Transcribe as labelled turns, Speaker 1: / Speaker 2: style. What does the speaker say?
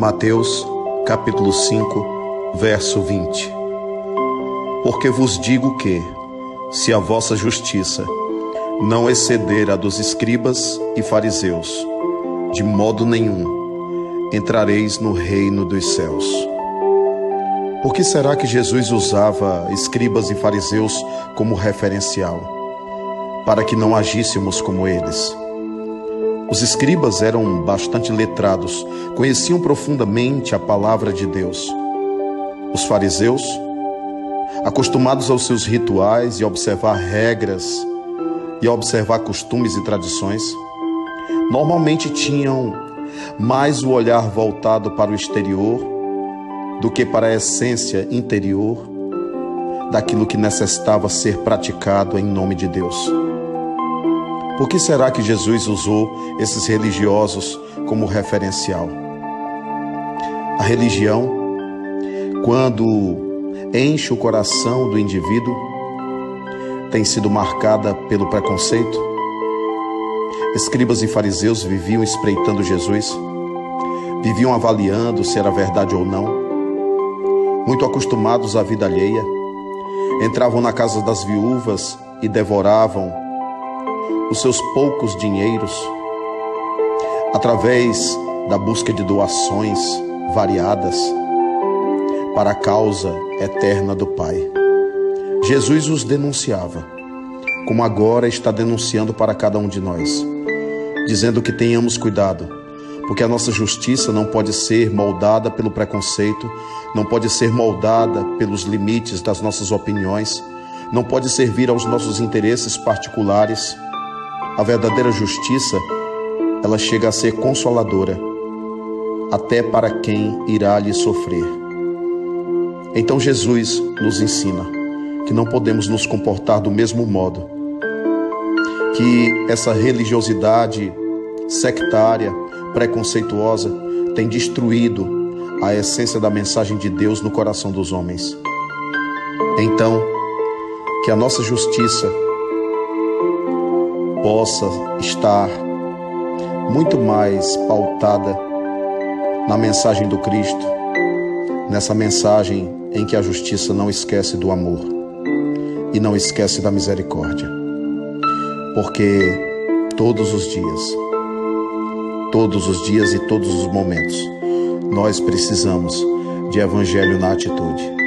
Speaker 1: Mateus, capítulo 5, verso 20. Porque vos digo que, se a vossa justiça não exceder a dos escribas e fariseus, de modo nenhum entrareis no reino dos céus. Por que será que Jesus usava escribas e fariseus como referencial? Para que não agíssemos como eles. Os escribas eram bastante letrados, conheciam profundamente a palavra de Deus. Os fariseus, acostumados aos seus rituais e a observar regras e a observar costumes e tradições, normalmente tinham mais o olhar voltado para o exterior do que para a essência interior daquilo que necessitava ser praticado em nome de Deus. Por que será que Jesus usou esses religiosos como referencial? A religião, quando enche o coração do indivíduo, tem sido marcada pelo preconceito. Escribas e fariseus viviam espreitando Jesus, viviam avaliando se era verdade ou não. Muito acostumados à vida alheia, entravam na casa das viúvas e devoravam os seus poucos dinheiros, através da busca de doações variadas para a causa eterna do Pai. Jesus os denunciava, como agora está denunciando para cada um de nós, dizendo que tenhamos cuidado, porque a nossa justiça não pode ser moldada pelo preconceito, não pode ser moldada pelos limites das nossas opiniões, não pode servir aos nossos interesses particulares a verdadeira justiça, ela chega a ser consoladora, até para quem irá lhe sofrer. Então Jesus nos ensina que não podemos nos comportar do mesmo modo, que essa religiosidade sectária, preconceituosa, tem destruído a essência da mensagem de Deus no coração dos homens. Então, que a nossa justiça possa estar muito mais pautada na mensagem do Cristo, nessa mensagem em que a justiça não esquece do amor e não esquece da misericórdia. Porque todos os dias, todos os dias e todos os momentos, nós precisamos de evangelho na atitude.